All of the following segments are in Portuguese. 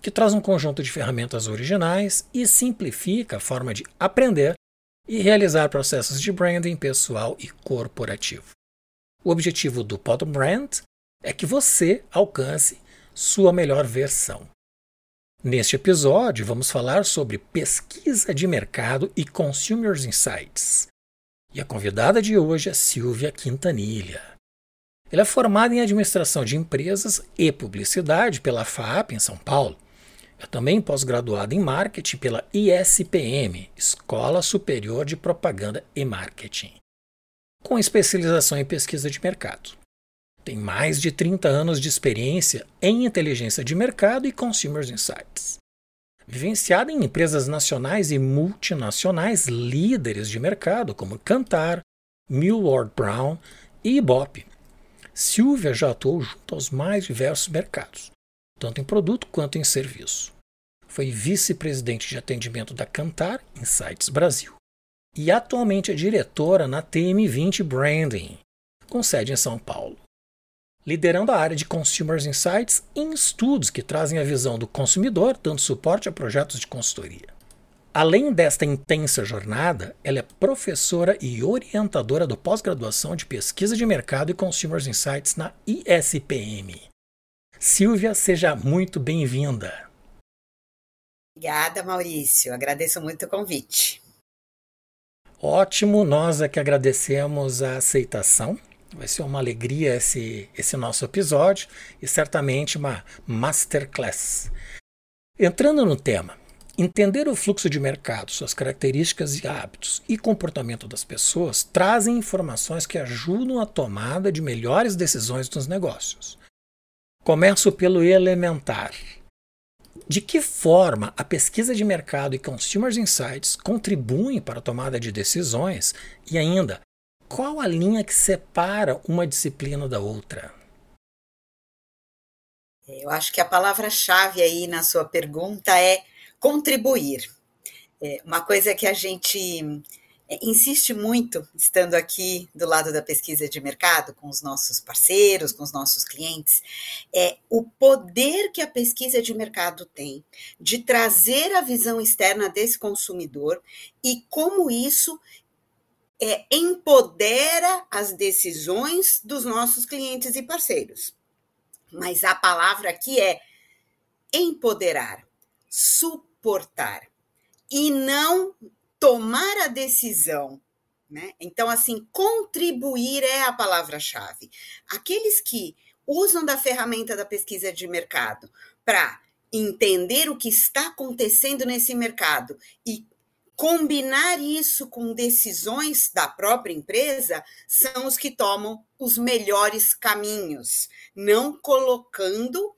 que traz um conjunto de ferramentas originais e simplifica a forma de aprender e realizar processos de branding pessoal e corporativo. O objetivo do Pod Brand é que você alcance sua melhor versão. Neste episódio, vamos falar sobre pesquisa de mercado e Consumers Insights. E a convidada de hoje é Silvia Quintanilha. Ela é formada em administração de empresas e publicidade pela FAP em São Paulo. É também pós-graduada em marketing pela ISPM, Escola Superior de Propaganda e Marketing, com especialização em pesquisa de mercado. Tem mais de 30 anos de experiência em inteligência de mercado e Consumer Insights. Vivenciada em empresas nacionais e multinacionais líderes de mercado como Cantar, Millward Brown e Ibope. Silvia já atuou junto aos mais diversos mercados, tanto em produto quanto em serviço. Foi vice-presidente de atendimento da Cantar Insights Brasil e atualmente é diretora na TM20 Branding, com sede em São Paulo liderando a área de Consumers Insights em estudos que trazem a visão do consumidor, dando suporte a projetos de consultoria. Além desta intensa jornada, ela é professora e orientadora do pós-graduação de pesquisa de mercado e Consumers Insights na ISPM. Silvia, seja muito bem-vinda. Obrigada, Maurício. Agradeço muito o convite. Ótimo, nós é que agradecemos a aceitação Vai ser uma alegria esse, esse nosso episódio e certamente uma masterclass. Entrando no tema, entender o fluxo de mercado, suas características e hábitos e comportamento das pessoas trazem informações que ajudam a tomada de melhores decisões nos negócios. Começo pelo elementar. De que forma a pesquisa de mercado e Consumers Insights contribuem para a tomada de decisões e ainda qual a linha que separa uma disciplina da outra? Eu acho que a palavra-chave aí na sua pergunta é contribuir. É uma coisa que a gente insiste muito, estando aqui do lado da pesquisa de mercado, com os nossos parceiros, com os nossos clientes, é o poder que a pesquisa de mercado tem de trazer a visão externa desse consumidor e como isso é, empodera as decisões dos nossos clientes e parceiros. Mas a palavra aqui é empoderar, suportar e não tomar a decisão. Né? Então, assim, contribuir é a palavra-chave. Aqueles que usam da ferramenta da pesquisa de mercado para entender o que está acontecendo nesse mercado e combinar isso com decisões da própria empresa são os que tomam os melhores caminhos, não colocando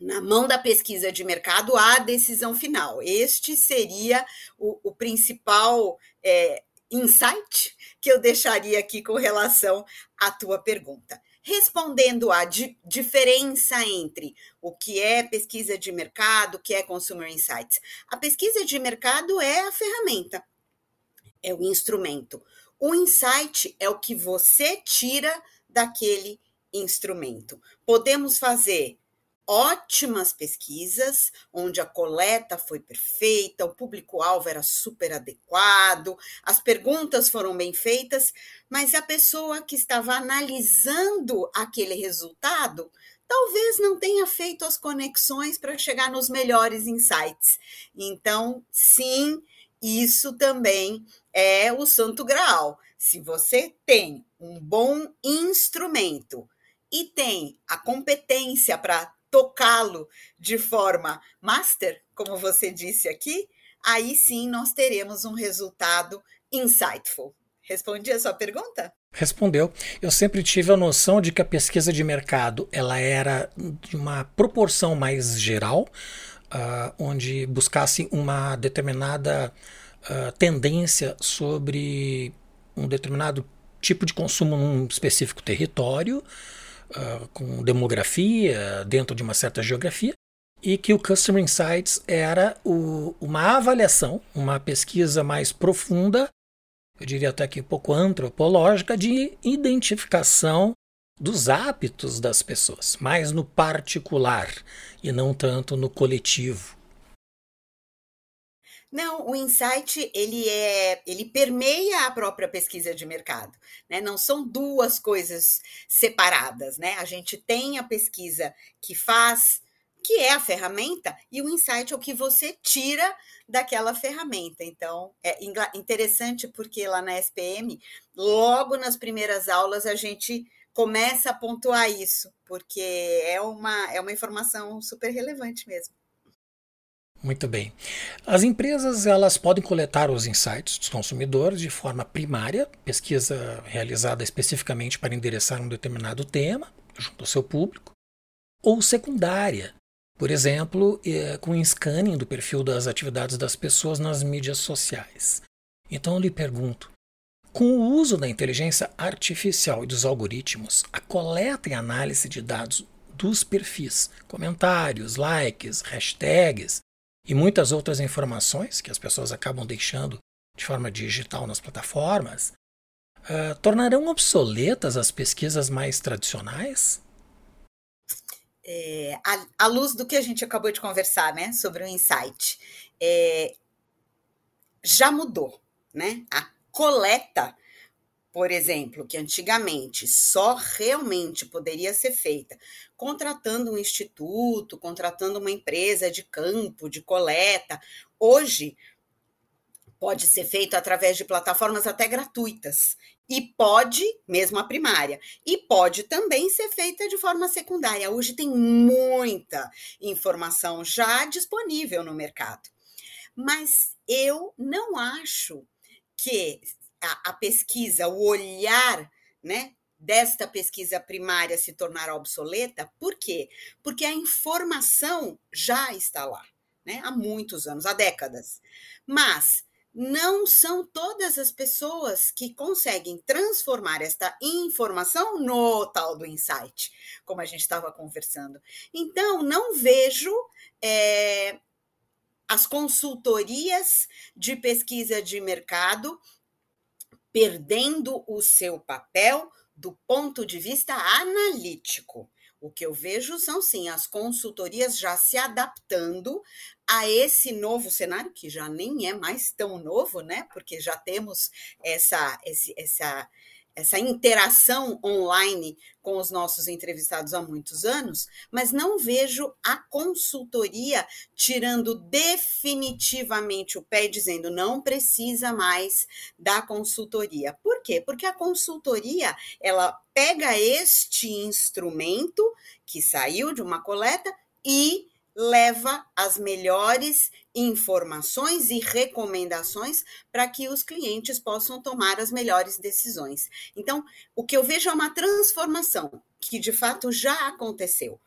na mão da pesquisa de mercado a decisão final. Este seria o, o principal é, insight que eu deixaria aqui com relação à tua pergunta respondendo à di diferença entre o que é pesquisa de mercado, o que é Consumer Insights. A pesquisa de mercado é a ferramenta, é o instrumento. O insight é o que você tira daquele instrumento. Podemos fazer ótimas pesquisas, onde a coleta foi perfeita, o público-alvo era super adequado, as perguntas foram bem feitas, mas a pessoa que estava analisando aquele resultado talvez não tenha feito as conexões para chegar nos melhores insights. Então, sim, isso também é o santo graal. Se você tem um bom instrumento e tem a competência para tocá-lo de forma master, como você disse aqui, aí sim nós teremos um resultado insightful. Respondi a sua pergunta? Respondeu. Eu sempre tive a noção de que a pesquisa de mercado ela era de uma proporção mais geral, uh, onde buscasse uma determinada uh, tendência sobre um determinado tipo de consumo num específico território, uh, com demografia dentro de uma certa geografia, e que o Customer Insights era o, uma avaliação, uma pesquisa mais profunda, eu diria até que um pouco antropológica, de identificação dos hábitos das pessoas, mais no particular e não tanto no coletivo. Não, o insight ele é, ele permeia a própria pesquisa de mercado, né? Não são duas coisas separadas, né? A gente tem a pesquisa que faz, que é a ferramenta, e o insight é o que você tira daquela ferramenta. Então, é interessante porque lá na SPM, logo nas primeiras aulas a gente começa a pontuar isso, porque é uma é uma informação super relevante mesmo. Muito bem. As empresas elas podem coletar os insights dos consumidores de forma primária, pesquisa realizada especificamente para endereçar um determinado tema junto ao seu público, ou secundária, por exemplo, é, com scanning do perfil das atividades das pessoas nas mídias sociais. Então eu lhe pergunto: com o uso da inteligência artificial e dos algoritmos, a coleta e análise de dados dos perfis, comentários, likes, hashtags e muitas outras informações que as pessoas acabam deixando de forma digital nas plataformas, uh, tornarão obsoletas as pesquisas mais tradicionais? É, à, luz do que a gente acabou de conversar, né, sobre o insight, é, já mudou, né? A coleta por exemplo, que antigamente só realmente poderia ser feita contratando um instituto, contratando uma empresa de campo, de coleta, hoje pode ser feito através de plataformas até gratuitas. E pode, mesmo a primária, e pode também ser feita de forma secundária. Hoje tem muita informação já disponível no mercado. Mas eu não acho que a, a pesquisa, o olhar, né, desta pesquisa primária se tornar obsoleta. Por quê? Porque a informação já está lá, né? Há muitos anos, há décadas. Mas não são todas as pessoas que conseguem transformar esta informação no tal do insight, como a gente estava conversando. Então, não vejo é, as consultorias de pesquisa de mercado perdendo o seu papel do ponto de vista analítico. O que eu vejo são sim as consultorias já se adaptando a esse novo cenário, que já nem é mais tão novo, né? Porque já temos essa, esse, essa essa interação online com os nossos entrevistados há muitos anos, mas não vejo a consultoria tirando definitivamente o pé e dizendo não precisa mais da consultoria. Por quê? Porque a consultoria, ela pega este instrumento que saiu de uma coleta e leva as melhores informações e recomendações para que os clientes possam tomar as melhores decisões. Então, o que eu vejo é uma transformação que de fato já aconteceu.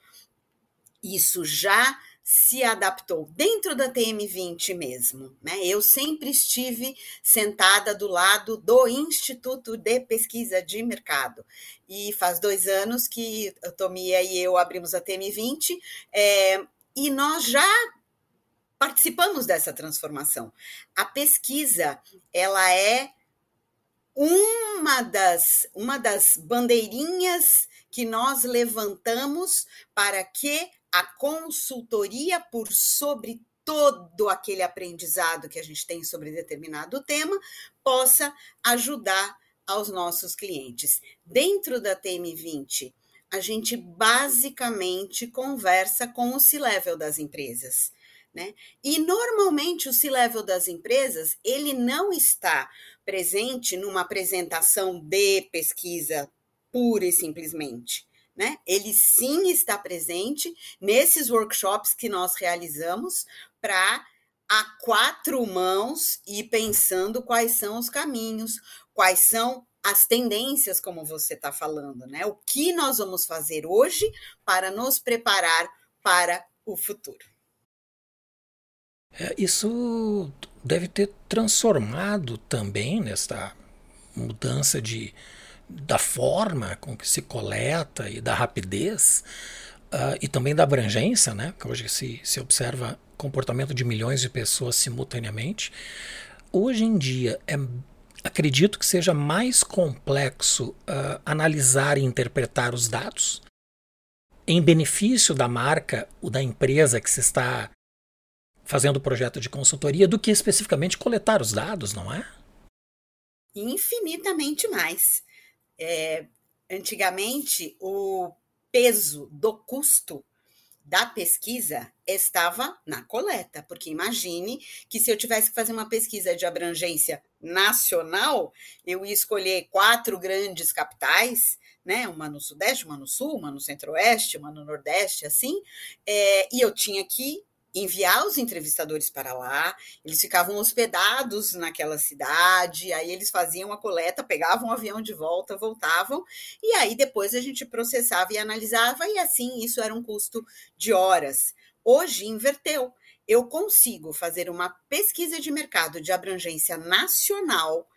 Isso já se adaptou dentro da TM20 mesmo, né? Eu sempre estive sentada do lado do Instituto de Pesquisa de Mercado e faz dois anos que a Tomia e eu abrimos a TM20 é, e nós já participamos dessa transformação. A pesquisa, ela é uma das, uma das bandeirinhas que nós levantamos para que a consultoria, por sobre todo aquele aprendizado que a gente tem sobre determinado tema, possa ajudar aos nossos clientes. Dentro da TM20, a gente basicamente conversa com o C-level das empresas. Né? E normalmente o C-level das empresas ele não está presente numa apresentação de pesquisa pura e simplesmente. Né? Ele sim está presente nesses workshops que nós realizamos para a quatro mãos e pensando quais são os caminhos, quais são as tendências, como você está falando, né? O que nós vamos fazer hoje para nos preparar para o futuro. É, isso deve ter transformado também nesta mudança de, da forma com que se coleta e da rapidez uh, e também da abrangência, né? Que hoje se, se observa comportamento de milhões de pessoas simultaneamente. Hoje em dia é acredito que seja mais complexo uh, analisar e interpretar os dados em benefício da marca ou da empresa que se está fazendo o projeto de consultoria do que especificamente coletar os dados, não é? Infinitamente mais. É, antigamente, o peso do custo da pesquisa estava na coleta, porque imagine que se eu tivesse que fazer uma pesquisa de abrangência nacional, eu ia escolher quatro grandes capitais, né? Uma no Sudeste, uma no Sul, uma no Centro-Oeste, uma no Nordeste, assim, é, e eu tinha que enviar os entrevistadores para lá, eles ficavam hospedados naquela cidade, aí eles faziam a coleta, pegavam o avião de volta, voltavam, e aí depois a gente processava e analisava, e assim isso era um custo de horas. Hoje inverteu. Eu consigo fazer uma pesquisa de mercado de abrangência nacional,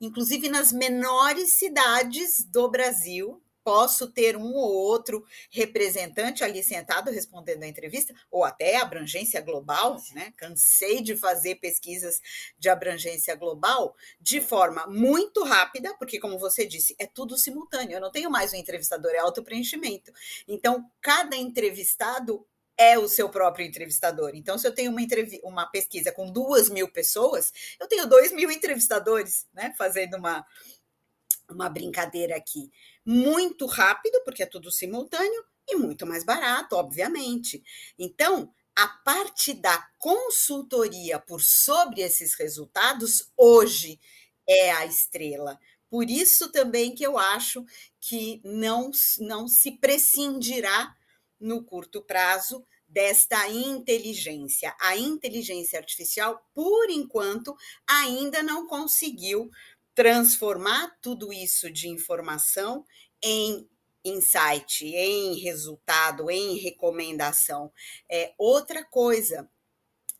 inclusive nas menores cidades do Brasil, posso ter um ou outro representante ali sentado respondendo a entrevista, ou até abrangência global, né? Cansei de fazer pesquisas de abrangência global de forma muito rápida, porque, como você disse, é tudo simultâneo. Eu não tenho mais um entrevistador, é autopreenchimento. Então, cada entrevistado é o seu próprio entrevistador. Então, se eu tenho uma, uma pesquisa com duas mil pessoas, eu tenho dois mil entrevistadores, né? Fazendo uma, uma brincadeira aqui muito rápido, porque é tudo simultâneo, e muito mais barato, obviamente. Então, a parte da consultoria por sobre esses resultados hoje é a estrela. Por isso também que eu acho que não, não se prescindirá no curto prazo desta inteligência. A inteligência artificial, por enquanto, ainda não conseguiu transformar tudo isso de informação em insight, em resultado, em recomendação. É outra coisa.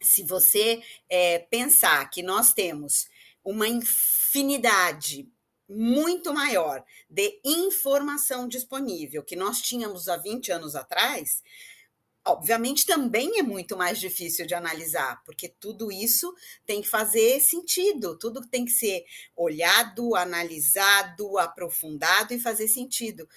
Se você é, pensar que nós temos uma infinidade muito maior de informação disponível que nós tínhamos há 20 anos atrás, obviamente também é muito mais difícil de analisar, porque tudo isso tem que fazer sentido, tudo tem que ser olhado, analisado, aprofundado e fazer sentido.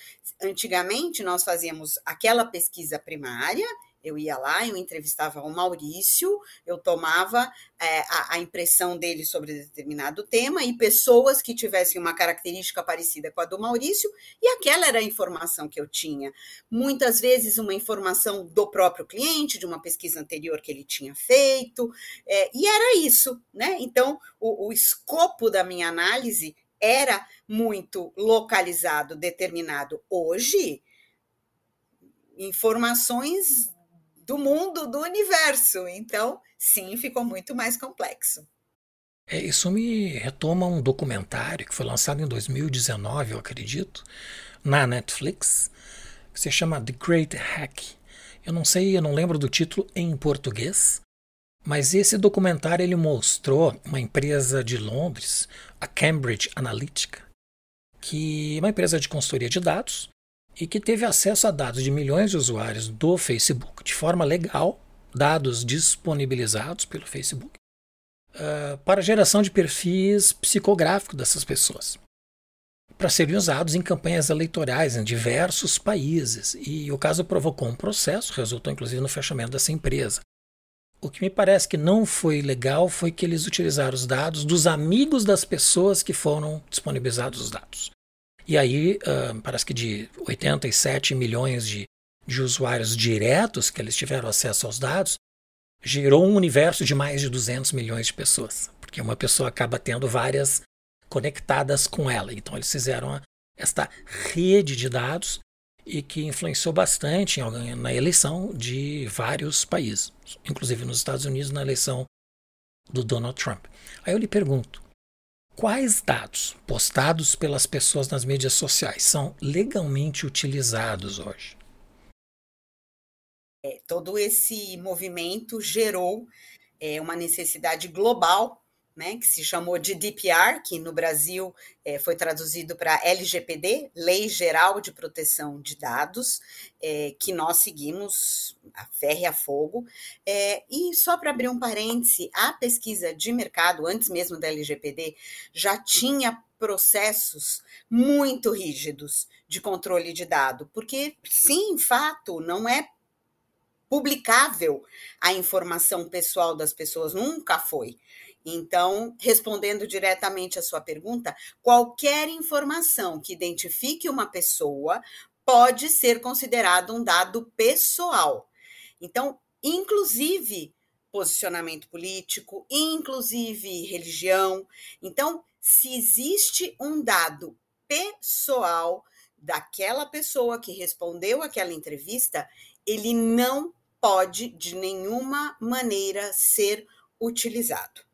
Antigamente nós fazíamos aquela pesquisa primária eu ia lá, eu entrevistava o Maurício, eu tomava é, a, a, impressão dele sobre determinado tema e pessoas que tivessem uma característica parecida com a do Maurício, e aquela era a informação que eu tinha. Muitas vezes, uma informação do próprio cliente, de uma pesquisa anterior que ele tinha feito, é, e era isso, né? Então, o, o escopo da minha análise era muito localizado, determinado. Hoje, informações do mundo, do universo. Então, sim, ficou muito mais complexo. É, isso me retoma um documentário que foi lançado em 2019, eu acredito, na Netflix, que se chama The Great Hack. Eu não sei, eu não lembro do título em português, mas esse documentário ele mostrou uma empresa de Londres, a Cambridge Analytica, que é uma empresa de consultoria de dados, e que teve acesso a dados de milhões de usuários do Facebook de forma legal, dados disponibilizados pelo Facebook, uh, para geração de perfis psicográficos dessas pessoas, para serem usados em campanhas eleitorais em diversos países. E o caso provocou um processo, resultou inclusive no fechamento dessa empresa. O que me parece que não foi legal foi que eles utilizaram os dados dos amigos das pessoas que foram disponibilizados os dados. E aí, uh, parece que de 87 milhões de, de usuários diretos que eles tiveram acesso aos dados, gerou um universo de mais de 200 milhões de pessoas, porque uma pessoa acaba tendo várias conectadas com ela. Então, eles fizeram esta rede de dados e que influenciou bastante na eleição de vários países, inclusive nos Estados Unidos, na eleição do Donald Trump. Aí eu lhe pergunto: Quais dados postados pelas pessoas nas mídias sociais são legalmente utilizados hoje? É, todo esse movimento gerou é, uma necessidade global né, que se chamou de DPR, que no Brasil é, foi traduzido para LGPD, Lei Geral de Proteção de Dados, é, que nós seguimos a ferro e a fogo. É, e só para abrir um parêntese, a pesquisa de mercado, antes mesmo da LGPD, já tinha processos muito rígidos de controle de dado, porque, sim, fato, não é publicável a informação pessoal das pessoas, nunca foi. Então, respondendo diretamente à sua pergunta, qualquer informação que identifique uma pessoa pode ser considerado um dado pessoal. Então, inclusive posicionamento político, inclusive religião. Então, se existe um dado pessoal daquela pessoa que respondeu aquela entrevista, ele não pode de nenhuma maneira ser utilizado.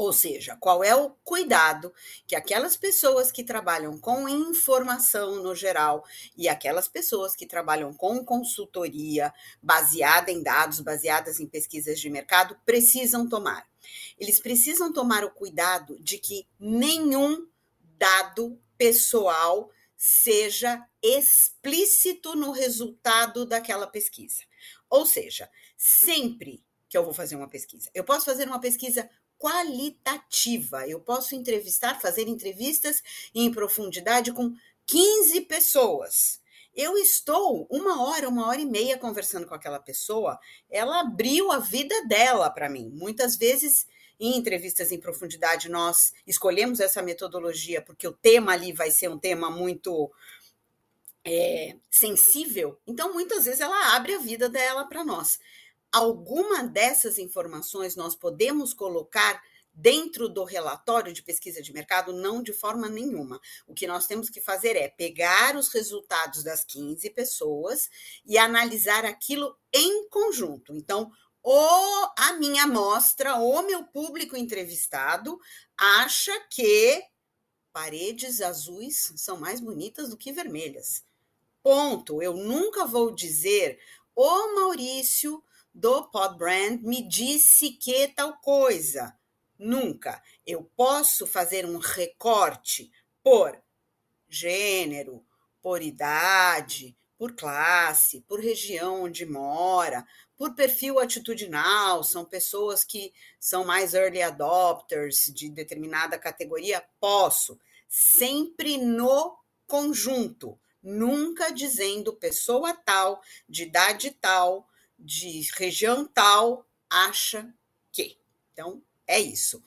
Ou seja, qual é o cuidado que aquelas pessoas que trabalham com informação no geral e aquelas pessoas que trabalham com consultoria baseada em dados, baseadas em pesquisas de mercado, precisam tomar? Eles precisam tomar o cuidado de que nenhum dado pessoal seja explícito no resultado daquela pesquisa. Ou seja, sempre que eu vou fazer uma pesquisa, eu posso fazer uma pesquisa qualitativa. Eu posso entrevistar, fazer entrevistas em profundidade com 15 pessoas. Eu estou uma hora, uma hora e meia conversando com aquela pessoa, ela abriu a vida dela para mim. Muitas vezes, em entrevistas em profundidade, nós escolhemos essa metodologia porque o tema ali vai ser um tema muito é, sensível. Então, muitas vezes, ela abre a vida dela para nós alguma dessas informações nós podemos colocar dentro do relatório de pesquisa de mercado? Não, de forma nenhuma. O que nós temos que fazer é pegar os resultados das 15 pessoas e analisar aquilo em conjunto. Então, ou a minha amostra, ou meu público entrevistado acha que paredes azuis são mais bonitas do que vermelhas. Ponto. Eu nunca vou dizer, ô Maurício, do Podbrand me disse que tal coisa. Nunca. Eu posso fazer um recorte por gênero, por idade, por classe, por região onde mora, por perfil atitudinal, são pessoas que são mais early adopters de determinada categoria, posso, sempre no conjunto, nunca dizendo pessoa tal, de idade tal, de região tal acha que. Então, é isso.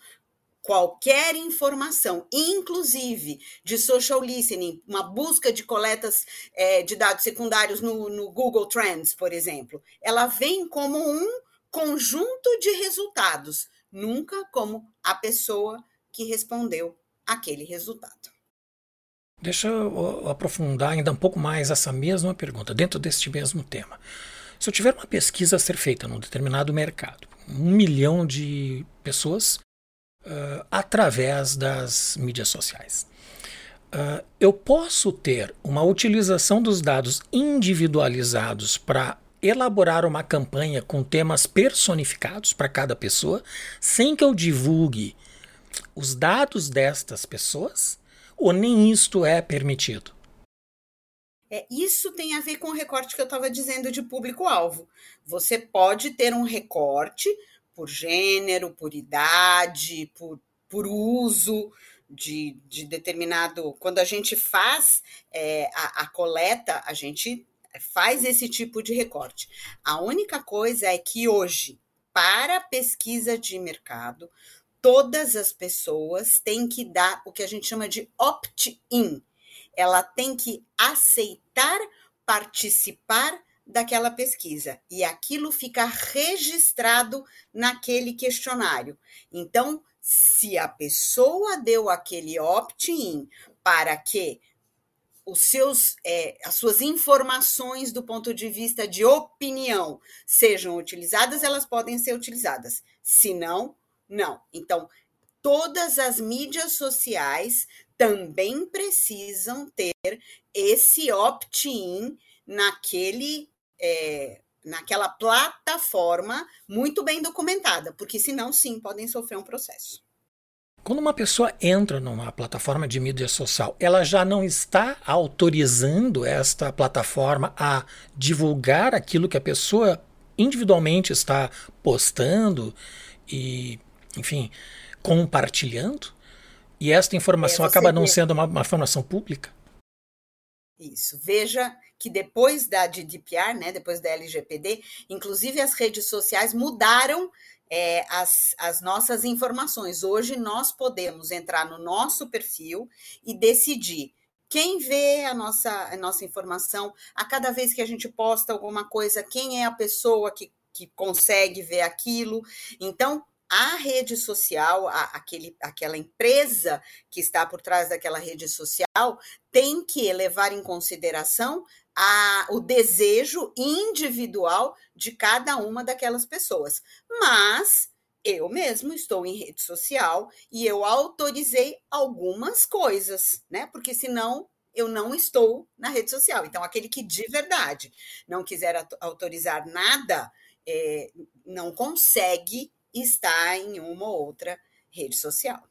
Qualquer informação, inclusive de social listening, uma busca de coletas é, de dados secundários no, no Google Trends, por exemplo, ela vem como um conjunto de resultados, nunca como a pessoa que respondeu aquele resultado. Deixa eu aprofundar ainda um pouco mais essa mesma pergunta, dentro deste mesmo tema. Se eu tiver uma pesquisa a ser feita num determinado mercado, um milhão de pessoas uh, através das mídias sociais, uh, eu posso ter uma utilização dos dados individualizados para elaborar uma campanha com temas personificados para cada pessoa, sem que eu divulgue os dados destas pessoas, ou nem isto é permitido? É, isso tem a ver com o recorte que eu estava dizendo de público-alvo. Você pode ter um recorte por gênero, por idade, por, por uso de, de determinado. Quando a gente faz é, a, a coleta, a gente faz esse tipo de recorte. A única coisa é que hoje, para pesquisa de mercado, todas as pessoas têm que dar o que a gente chama de opt-in ela tem que aceitar participar daquela pesquisa e aquilo fica registrado naquele questionário. Então, se a pessoa deu aquele opt-in para que os seus, é, as suas informações do ponto de vista de opinião sejam utilizadas, elas podem ser utilizadas. Se não, não. Então, todas as mídias sociais também precisam ter esse opt-in naquele é, naquela plataforma muito bem documentada, porque senão sim podem sofrer um processo. Quando uma pessoa entra numa plataforma de mídia social, ela já não está autorizando esta plataforma a divulgar aquilo que a pessoa individualmente está postando e, enfim, compartilhando? E esta informação é, acaba não vê. sendo uma, uma informação pública? Isso. Veja que depois da GDPR, né, depois da LGPD, inclusive as redes sociais mudaram é, as, as nossas informações. Hoje nós podemos entrar no nosso perfil e decidir quem vê a nossa, a nossa informação, a cada vez que a gente posta alguma coisa, quem é a pessoa que, que consegue ver aquilo. Então, a rede social, a, aquele, aquela empresa que está por trás daquela rede social, tem que levar em consideração a, o desejo individual de cada uma daquelas pessoas. Mas eu mesmo estou em rede social e eu autorizei algumas coisas, né? Porque senão eu não estou na rede social. Então, aquele que de verdade não quiser autorizar nada, é, não consegue estar em uma ou outra rede social.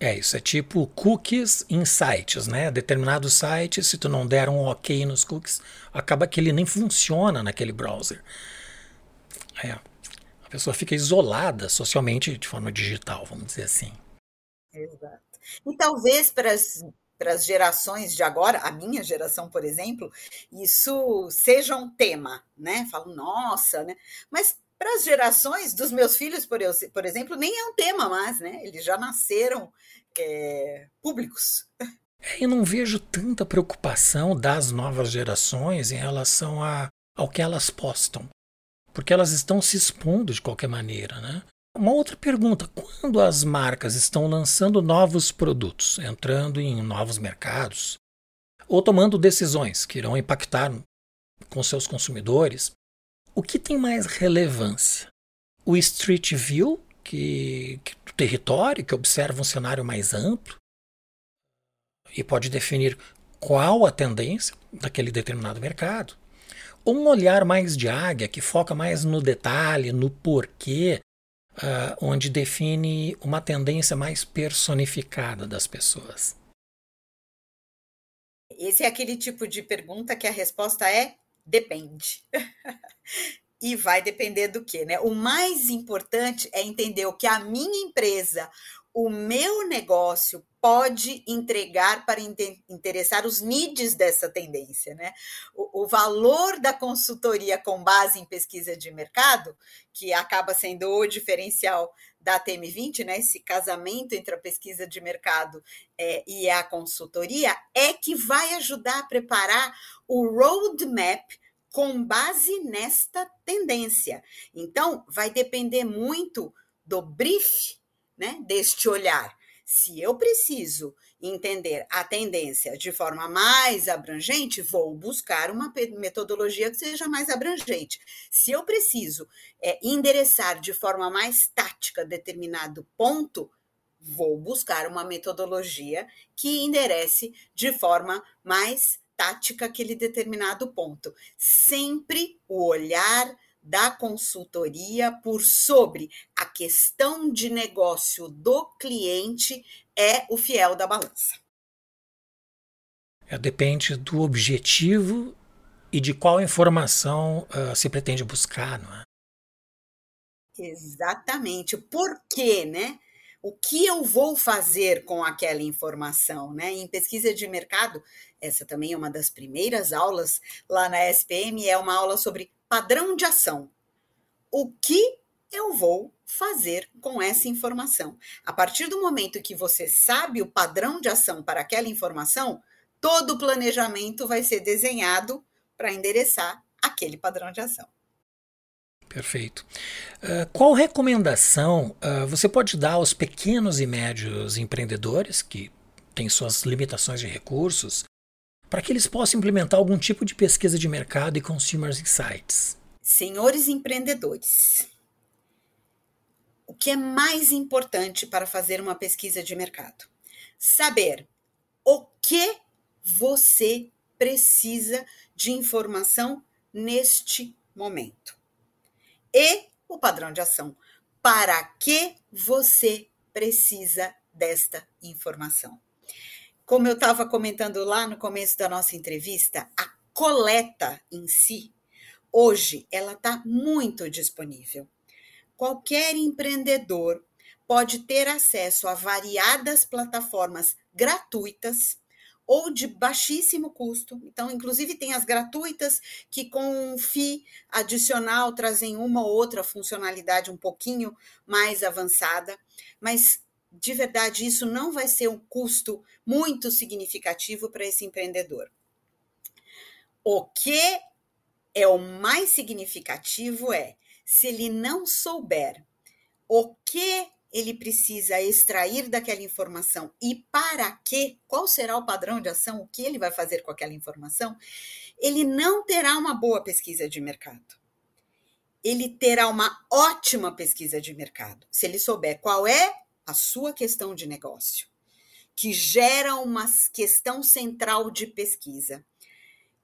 É, isso é tipo cookies em sites, né? Determinado site, se tu não der um ok nos cookies, acaba que ele nem funciona naquele browser. É, a pessoa fica isolada socialmente de forma digital, vamos dizer assim. Exato. E talvez para as para as gerações de agora, a minha geração, por exemplo, isso seja um tema, né? Falo, nossa, né? Mas para as gerações dos meus filhos, por, eu, por exemplo, nem é um tema mais, né? Eles já nasceram é, públicos. Eu não vejo tanta preocupação das novas gerações em relação a, ao que elas postam, porque elas estão se expondo de qualquer maneira, né? Uma outra pergunta: quando as marcas estão lançando novos produtos, entrando em novos mercados, ou tomando decisões que irão impactar com seus consumidores, o que tem mais relevância? O Street View, que, que do território, que observa um cenário mais amplo e pode definir qual a tendência daquele determinado mercado. Ou um olhar mais de águia, que foca mais no detalhe, no porquê, uh, onde define uma tendência mais personificada das pessoas. Esse é aquele tipo de pergunta que a resposta é Depende. e vai depender do que, né? O mais importante é entender o que a minha empresa, o meu negócio pode entregar para interessar os needs dessa tendência, né? O, o, valor da consultoria com base em pesquisa de mercado, que acaba sendo o diferencial da TM20, né? Esse casamento entre a pesquisa de mercado é, e a consultoria, é que vai ajudar a preparar o roadmap com base nesta tendência. Então, vai depender muito do brief, né, deste olhar. Se eu preciso entender a tendência de forma mais abrangente, vou buscar uma metodologia que seja mais abrangente. Se eu preciso é, endereçar de forma mais tática determinado ponto, vou buscar uma metodologia que enderece de forma mais tática aquele determinado ponto. Sempre o olhar da consultoria por sobre a questão de negócio do cliente é o fiel da balança. É, depende do objetivo e de qual informação uh, se pretende buscar, não é? Exatamente. Por quê, né? O que eu vou fazer com aquela informação, né? Em pesquisa de mercado, essa também é uma das primeiras aulas lá na SPM, é uma aula sobre padrão de ação. O que eu vou fazer com essa informação? A partir do momento que você sabe o padrão de ação para aquela informação, todo o planejamento vai ser desenhado para endereçar aquele padrão de ação. Perfeito. Uh, qual recomendação uh, você pode dar aos pequenos e médios empreendedores que têm suas limitações de recursos para que eles possam implementar algum tipo de pesquisa de mercado e consumer insights. Senhores empreendedores, o que é mais importante para fazer uma pesquisa de mercado? Saber o que você precisa de informação neste momento. E o padrão de ação. Para que você precisa desta informação? Como eu estava comentando lá no começo da nossa entrevista, a coleta em si, hoje, ela está muito disponível. Qualquer empreendedor pode ter acesso a variadas plataformas gratuitas ou de baixíssimo custo. Então, inclusive, tem as gratuitas que, com um FII adicional, trazem uma ou outra funcionalidade um pouquinho mais avançada, mas de verdade, isso não vai ser um custo muito significativo para esse empreendedor. O que é o mais significativo é se ele não souber o que ele precisa extrair daquela informação e para quê, qual será o padrão de ação, o que ele vai fazer com aquela informação, ele não terá uma boa pesquisa de mercado. Ele terá uma ótima pesquisa de mercado, se ele souber qual é a sua questão de negócio, que gera uma questão central de pesquisa,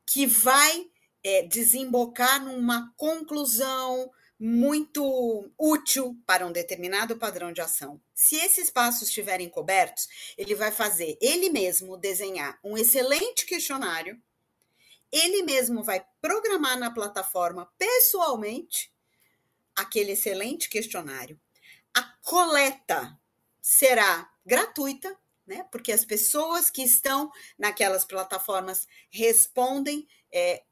que vai é, desembocar numa conclusão, muito útil para um determinado padrão de ação. Se esses passos estiverem cobertos, ele vai fazer ele mesmo desenhar um excelente questionário, ele mesmo vai programar na plataforma pessoalmente aquele excelente questionário. A coleta será gratuita, né? Porque as pessoas que estão naquelas plataformas respondem é,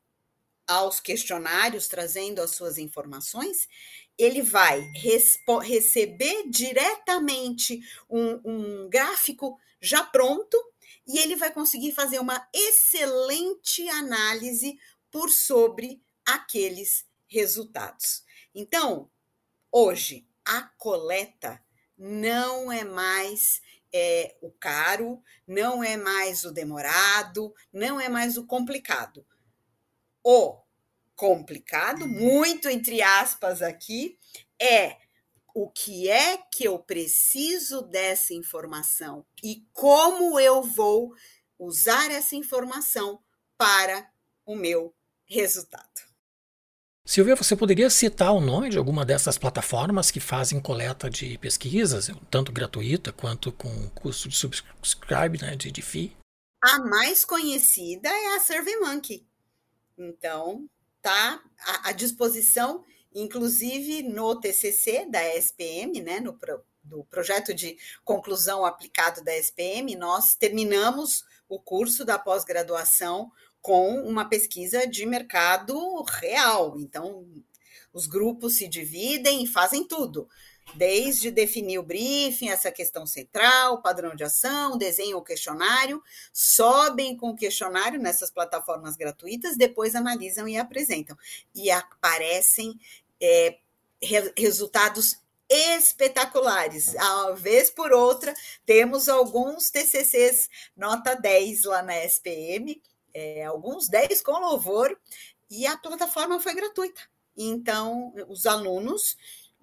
aos questionários, trazendo as suas informações, ele vai receber diretamente um, um gráfico já pronto e ele vai conseguir fazer uma excelente análise por sobre aqueles resultados. Então, hoje, a coleta não é mais é, o caro, não é mais o demorado, não é mais o complicado o complicado, muito entre aspas aqui, é o que é que eu preciso dessa informação e como eu vou usar essa informação para o meu resultado. Silvia, você poderia citar o nome de alguma dessas plataformas que fazem coleta de pesquisas, tanto gratuita quanto com custo de subscribe, né, de, de FII? A mais conhecida é a SurveyMonkey. Então, tá à, disposição, inclusive no TCC da SPM, né, no pro, do projeto de conclusão aplicado da SPM, nós terminamos o curso da pós-graduação com uma pesquisa de mercado real. Então, os grupos se dividem e fazem tudo desde definir o briefing, essa questão central, padrão de ação, desenham o questionário, sobem com o questionário nessas plataformas gratuitas, depois analisam e apresentam. E aparecem é, re resultados espetaculares. A vez por outra, temos alguns TCCs nota 10 lá na SPM, é, alguns 10 com louvor, e a plataforma foi gratuita. Então, os alunos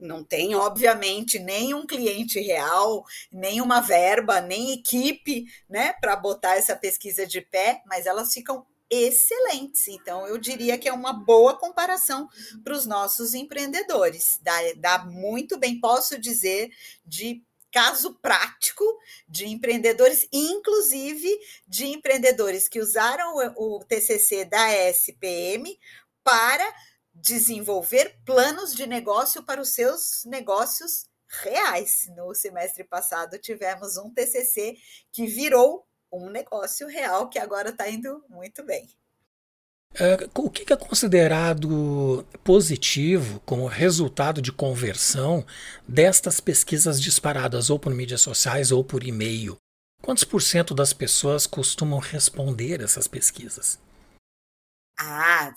não tem, obviamente, nem um cliente real, nem uma verba, nem equipe, né, para botar essa pesquisa de pé, mas elas ficam excelentes. Então, eu diria que é uma boa comparação para os nossos empreendedores. Dá, dá muito bem, posso dizer, de caso prático de empreendedores, inclusive de empreendedores que usaram o, o TCC da SPM para desenvolver planos de negócio para os seus negócios reais. No semestre passado tivemos um TCC que virou um negócio real que agora está indo muito bem. É, o que é considerado positivo como resultado de conversão destas pesquisas disparadas ou por mídias sociais ou por e-mail? Quantos por cento das pessoas costumam responder essas pesquisas? Ah,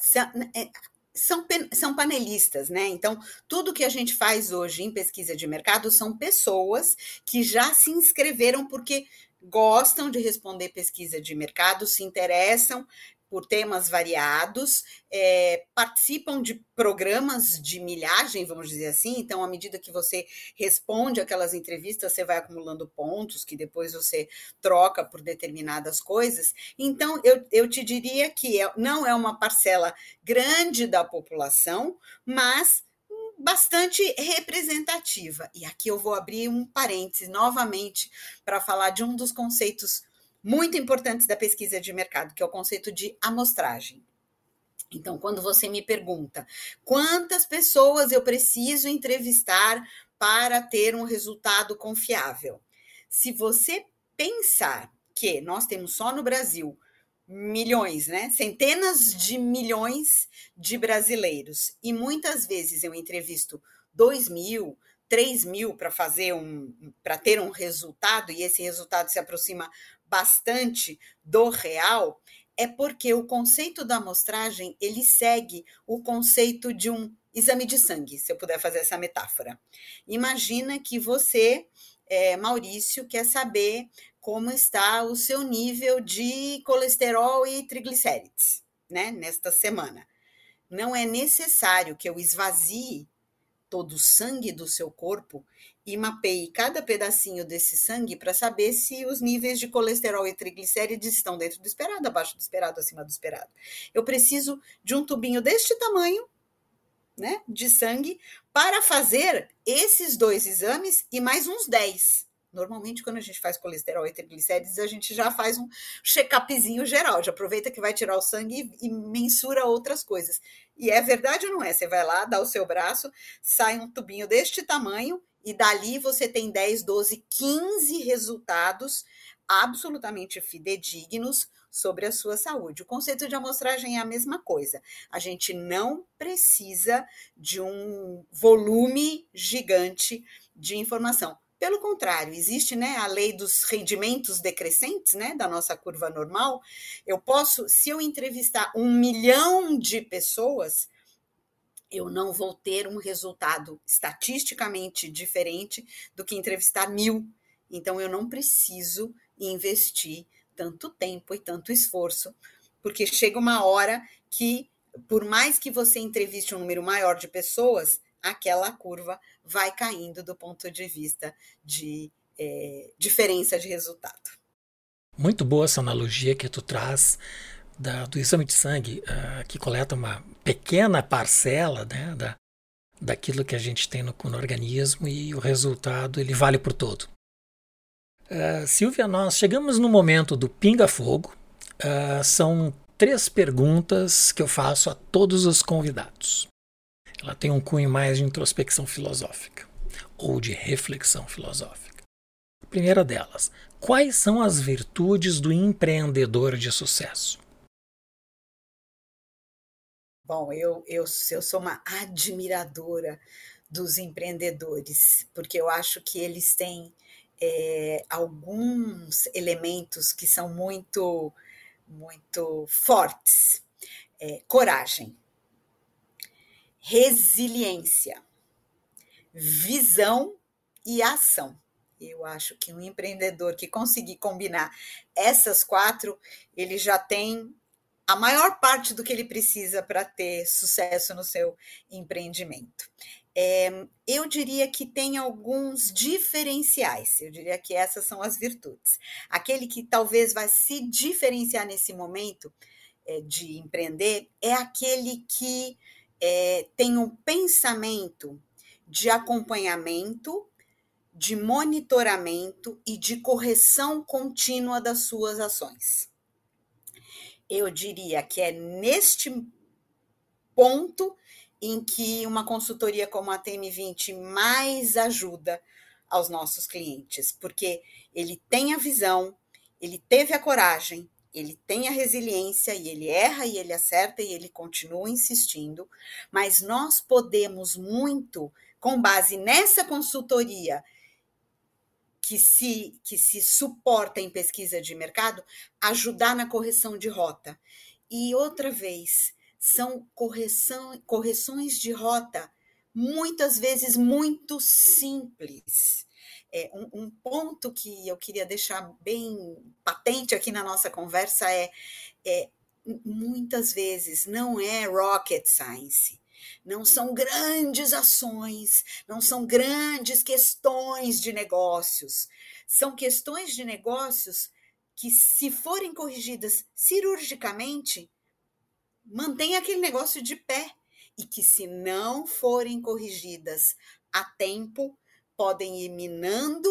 é, são, são panelistas, né? Então, tudo que a gente faz hoje em pesquisa de mercado são pessoas que já se inscreveram porque gostam de responder pesquisa de mercado, se interessam por temas variados, é, participam de programas de milhagem, vamos dizer assim. Então, à medida que você responde aquelas entrevistas, você vai acumulando pontos que depois você troca por determinadas coisas. Então, eu, eu te diria que é, não é uma parcela grande da população, mas bastante representativa. E aqui eu vou abrir um parêntese novamente para falar de um dos conceitos muito importantes da pesquisa de mercado, que é o conceito de amostragem. Então, quando você me pergunta quantas pessoas eu preciso entrevistar para ter um resultado confiável, se você pensar que nós temos só no Brasil milhões, né? Centenas de milhões de brasileiros. E muitas vezes eu entrevisto 2 mil, 3 mil para fazer um para ter um resultado, e esse resultado se aproxima bastante do real, é porque o conceito da amostragem ele segue o conceito de um exame de sangue, se eu puder fazer essa metáfora. Imagina que você, é, Maurício, quer saber como está o seu nível de colesterol e triglicérides, né, nesta semana. Não é necessário que eu esvazie todo o sangue do seu corpo e mapeie cada pedacinho desse sangue para saber se os níveis de colesterol e triglicérides estão dentro do esperado, abaixo do esperado, acima do esperado. Eu preciso de um tubinho deste tamanho, né, de sangue, para fazer esses dois exames e mais uns 10. Normalmente, quando a gente faz colesterol e triglicérides, a gente já faz um check-upzinho geral, já aproveita que vai tirar o sangue e, mensura outras coisas. E é verdade ou não é? Você vai lá, dá o seu braço, sai um tubinho deste tamanho, e dali você tem 10, 12, 15 resultados absolutamente fidedignos sobre a sua saúde. O conceito de amostragem é a mesma coisa. A gente não precisa de um volume gigante de informação. Pelo contrário, existe né, a lei dos rendimentos decrescentes né, da nossa curva normal. Eu posso, se eu entrevistar um milhão de pessoas, eu não vou ter um resultado estatisticamente diferente do que entrevistar mil. Então, eu não preciso investir tanto tempo e tanto esforço, porque chega uma hora que, por mais que você entreviste um número maior de pessoas, aquela curva vai caindo do ponto de vista de é, diferença de resultado. Muito boa essa analogia que tu traz da, do exame de sangue, uh, que coleta uma pequena parcela né, da, daquilo que a gente tem no, no organismo e o resultado ele vale por todo. Uh, Silvia, nós chegamos no momento do pinga-fogo. Uh, são três perguntas que eu faço a todos os convidados ela tem um cunho mais de introspecção filosófica ou de reflexão filosófica. A primeira delas, quais são as virtudes do empreendedor de sucesso? Bom, eu, eu, eu sou uma admiradora dos empreendedores, porque eu acho que eles têm é, alguns elementos que são muito, muito fortes. É, coragem, resiliência, visão e ação. Eu acho que um empreendedor que conseguir combinar essas quatro, ele já tem a maior parte do que ele precisa para ter sucesso no seu empreendimento. É, eu diria que tem alguns diferenciais, eu diria que essas são as virtudes. Aquele que talvez vai se diferenciar nesse momento é, de empreender é aquele que é, tem um pensamento de acompanhamento, de monitoramento e de correção contínua das suas ações. Eu diria que é neste ponto em que uma consultoria como a TM20 mais ajuda aos nossos clientes, porque ele tem a visão, ele teve a coragem, ele tem a resiliência e ele erra e ele acerta e ele continua insistindo, mas nós podemos muito, com base nessa consultoria que se, que se suporta em pesquisa de mercado, ajudar na correção de rota. E outra vez, são correção, correções de rota muitas vezes muito simples é, um, um, ponto que eu queria deixar bem patente aqui na nossa conversa é, é muitas vezes não é rocket science. Não são grandes ações, não são grandes questões de negócios. São questões de negócios que, se forem corrigidas cirurgicamente, mantém aquele negócio de pé. E que, se não forem corrigidas a tempo, podem ir minando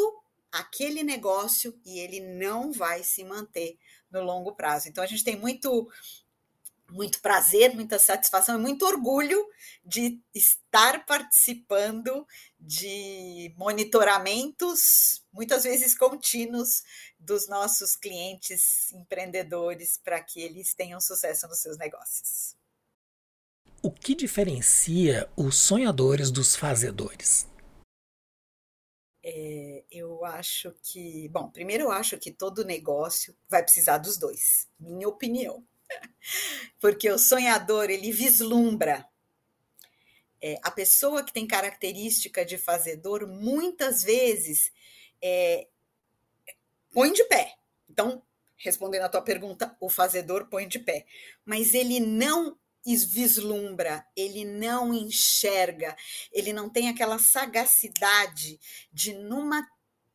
aquele negócio e ele não vai se manter no longo prazo. Então, a gente tem muito muito prazer, muita satisfação e muito orgulho de estar participando de monitoramentos, muitas vezes contínuos, dos nossos clientes empreendedores para que eles tenham sucesso nos seus negócios. O que diferencia os sonhadores dos fazedores? É, eu acho que, bom, primeiro eu acho que todo negócio vai precisar dos dois, minha opinião. Porque o sonhador, ele vislumbra. É, a pessoa que tem característica de fazedor, muitas vezes, é, põe de pé. Então, respondendo a tua pergunta, o fazedor põe de pé. Mas ele não vislumbra, ele não enxerga, ele não tem aquela sagacidade de, numa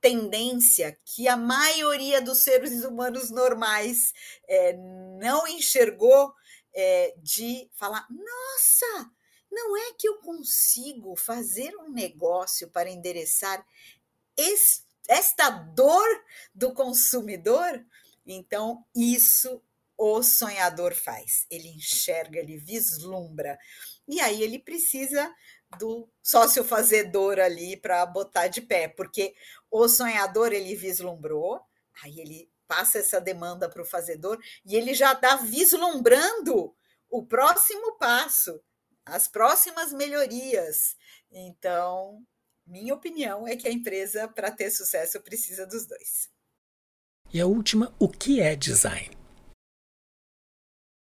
tendência que a maioria dos seres humanos normais é, não enxergou é, de falar: nossa, não é que eu consigo fazer um negócio para endereçar esse, esta dor do consumidor? Então, isso o sonhador faz. Ele enxerga, ele vislumbra. E aí ele precisa do sócio fazedor ali para botar de pé, porque o sonhador ele vislumbrou, aí ele passa essa demanda para o fazedor e ele já está vislumbrando o próximo passo, as próximas melhorias. Então, minha opinião é que a empresa, para ter sucesso, precisa dos dois. E a última, o que é design?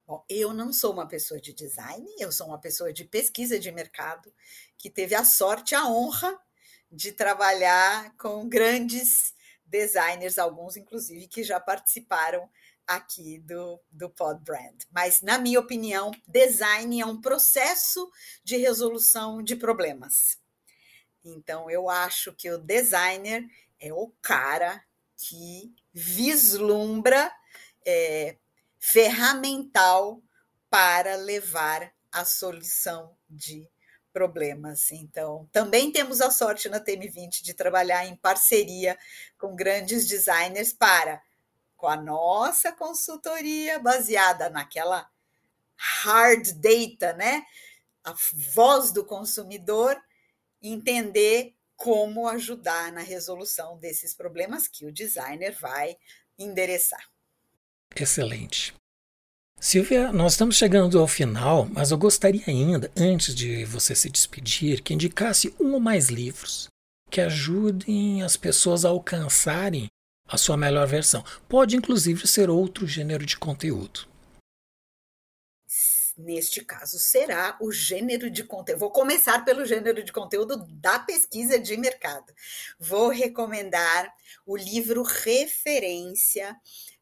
Bom, eu não sou uma pessoa de design, eu sou uma pessoa de pesquisa de mercado que teve a sorte, a honra de trabalhar com grandes designers, alguns inclusive que já participaram aqui do, do Pod Brand. Mas, na minha opinião, design é um processo de resolução de problemas. Então, eu acho que o designer é o cara que vislumbra é, ferramental para levar a solução de problemas. Então, também temos a sorte na TM20 de trabalhar em parceria com grandes designers para, com a nossa consultoria baseada naquela hard data, né? A voz do consumidor, entender como ajudar na resolução desses problemas que o designer vai endereçar. Excelente. Silvia, nós estamos chegando ao final, mas eu gostaria ainda, antes de você se despedir, que indicasse um ou mais livros que ajudem as pessoas a alcançarem a sua melhor versão. Pode, inclusive, ser outro gênero de conteúdo. Neste caso, será o gênero de conteúdo. Vou começar pelo gênero de conteúdo da pesquisa de mercado. Vou recomendar o livro referência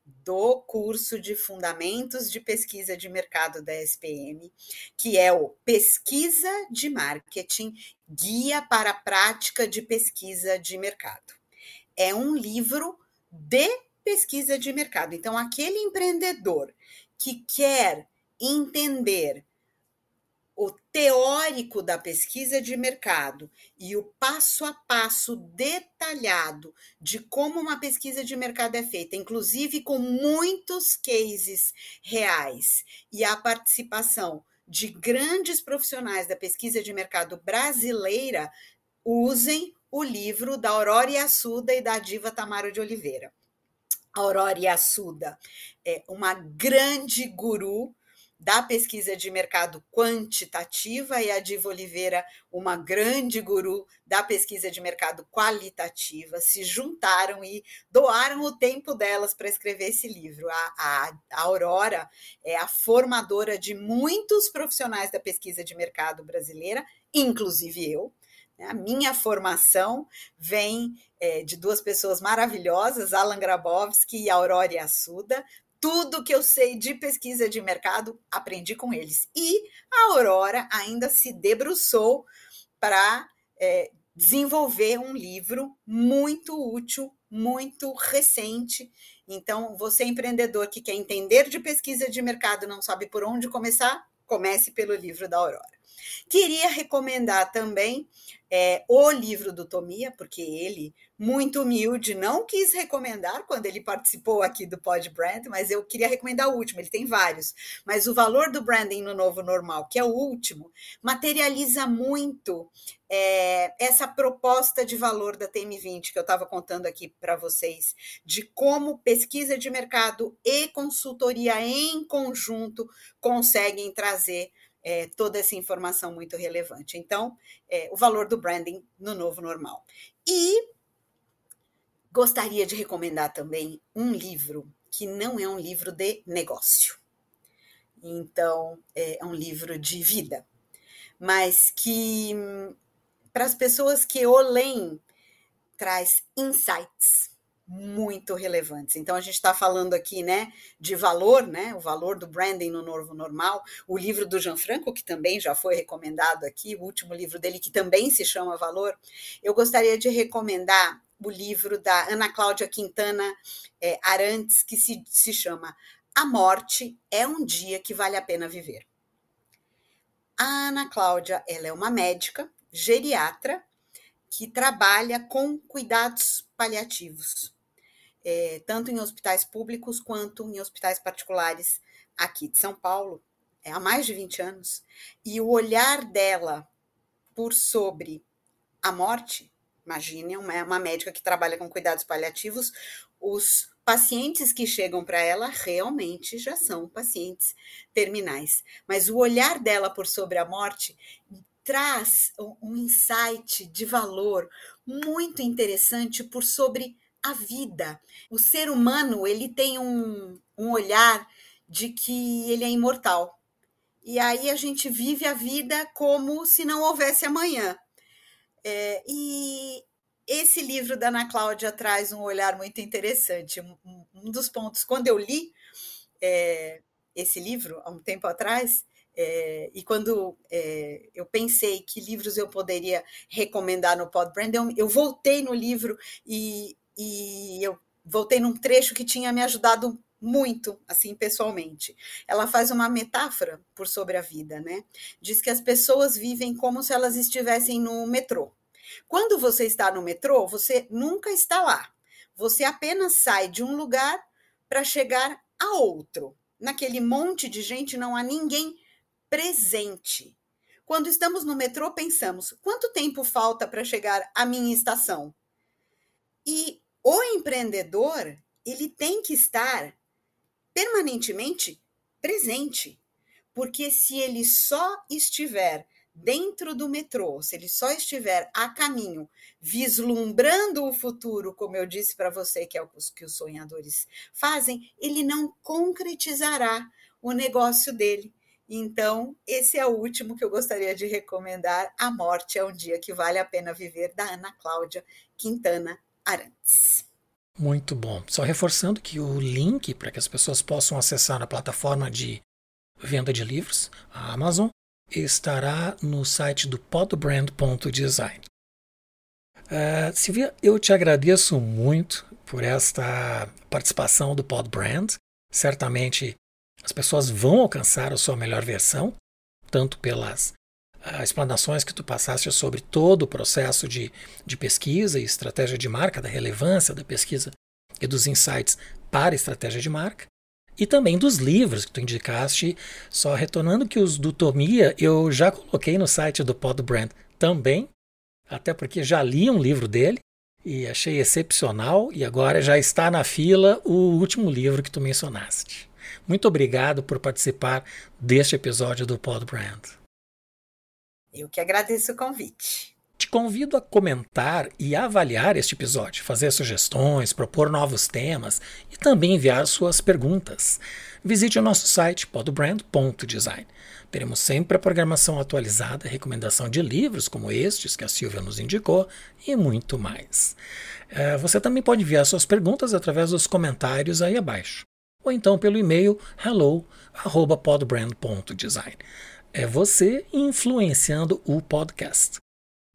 do curso de Fundamentos de Pesquisa de Mercado da SPM, que é o Pesquisa de Marketing Guia para a Prática de Pesquisa de Mercado. É um livro de pesquisa de mercado. Então, aquele empreendedor que quer entender o teórico da pesquisa de mercado e o passo a passo detalhado de como uma pesquisa de mercado é feita, inclusive com muitos cases reais e a participação de grandes profissionais da pesquisa de mercado brasileira, usem o livro da Aurora Yassuda e da diva Tamara de Oliveira. Aurora Yassuda é uma grande guru da pesquisa de mercado quantitativa e a Diva Oliveira, uma grande guru da pesquisa de mercado qualitativa, se juntaram e doaram o tempo delas para escrever esse livro. A, a, a, Aurora é a formadora de muitos profissionais da pesquisa de mercado brasileira, inclusive eu. A minha formação vem é, de duas pessoas maravilhosas, Alan Grabowski e Aurora Assuda, tudo que eu sei de pesquisa de mercado, aprendi com eles. E a Aurora ainda se debruçou para é, desenvolver um livro muito útil, muito recente. Então, você empreendedor que quer entender de pesquisa de mercado, não sabe por onde começar, comece pelo livro da Aurora. Queria recomendar também é, o livro do Tomia, porque ele, muito humilde, não quis recomendar quando ele participou aqui do Pod Brand, mas eu queria recomendar o último, ele tem vários. Mas o valor do branding no novo normal, que é o último, materializa muito é, essa proposta de valor da TM20 que eu estava contando aqui para vocês, de como pesquisa de mercado e consultoria em conjunto conseguem trazer é, toda essa informação muito relevante. Então, é, o valor do branding no novo normal. E gostaria de recomendar também um livro que não é um livro de negócio. Então, é um livro de vida, mas que para as pessoas que o leem traz insights muito relevantes. Então a gente está falando aqui, né, de valor, né, o valor do branding no novo normal. O livro do Gianfranco, que também já foi recomendado aqui, o último livro dele que também se chama Valor. Eu gostaria de recomendar o livro da Ana Cláudia Quintana é, Arantes, que se, se chama A Morte é um Dia que Vale a Pena Viver. A Ana Cláudia, ela é uma médica geriatra que trabalha com cuidados paliativos é, tanto em hospitais públicos quanto em hospitais particulares aqui de São Paulo, é, há mais de 20 anos, e o olhar dela por sobre a morte, imagine uma, uma médica que trabalha com cuidados paliativos, os pacientes que chegam para ela realmente já são pacientes terminais. Mas o olhar dela por sobre a morte traz um insight de valor muito interessante por sobre a vida. O ser humano ele tem um, um olhar de que ele é imortal. E aí a gente vive a vida como se não houvesse amanhã. É, e esse livro da Ana Cláudia traz um olhar muito interessante. Um, um dos pontos, quando eu li é, esse livro há um tempo atrás, é, e quando é, eu pensei que livros eu poderia recomendar no Pod Brand, eu, eu voltei no livro e e eu voltei num trecho que tinha me ajudado muito, assim, pessoalmente. Ela faz uma metáfora por sobre a vida, né? Diz que as pessoas vivem como se elas estivessem no metrô. Quando você está no metrô, você nunca está lá. Você apenas sai de um lugar para chegar a outro. Naquele monte de gente não há ninguém presente. Quando estamos no metrô, pensamos: quanto tempo falta para chegar à minha estação? E o empreendedor, ele tem que estar permanentemente presente, porque se ele só estiver dentro do metrô, se ele só estiver a caminho, vislumbrando o futuro, como eu disse para você, que é o que os sonhadores fazem, ele não concretizará o negócio dele. Então, esse é o último que eu gostaria de recomendar. A Morte é um Dia que Vale a Pena Viver, da Ana Cláudia Quintana Arantes. Muito bom. Só reforçando que o link para que as pessoas possam acessar a plataforma de venda de livros, a Amazon, estará no site do podbrand.design. Uh, Silvia, eu te agradeço muito por esta participação do Podbrand. Certamente as pessoas vão alcançar a sua melhor versão, tanto pelas explanações que tu passaste sobre todo o processo de, de pesquisa e estratégia de marca, da relevância da pesquisa e dos insights para a estratégia de marca, e também dos livros que tu indicaste, só retornando que os do Tomia eu já coloquei no site do Podbrand também, até porque já li um livro dele e achei excepcional, e agora já está na fila o último livro que tu mencionaste. Muito obrigado por participar deste episódio do Podbrand. Eu que agradeço o convite. Te convido a comentar e avaliar este episódio, fazer sugestões, propor novos temas e também enviar suas perguntas. Visite o nosso site podbrand.design. Teremos sempre a programação atualizada, recomendação de livros como estes que a Silvia nos indicou e muito mais. É, você também pode enviar suas perguntas através dos comentários aí abaixo. ou então pelo e-mail hello@podbrand.design. É você influenciando o podcast.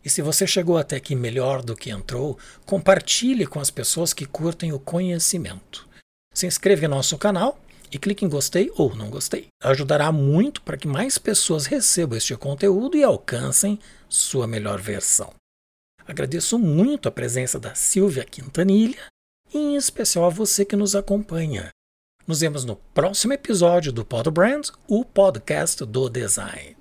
E se você chegou até aqui melhor do que entrou, compartilhe com as pessoas que curtem o conhecimento. Se inscreva em nosso canal e clique em gostei ou não gostei. Ajudará muito para que mais pessoas recebam este conteúdo e alcancem sua melhor versão. Agradeço muito a presença da Silvia Quintanilha e em especial a você que nos acompanha. Nos vemos no próximo episódio do Pod Brand, o podcast do design.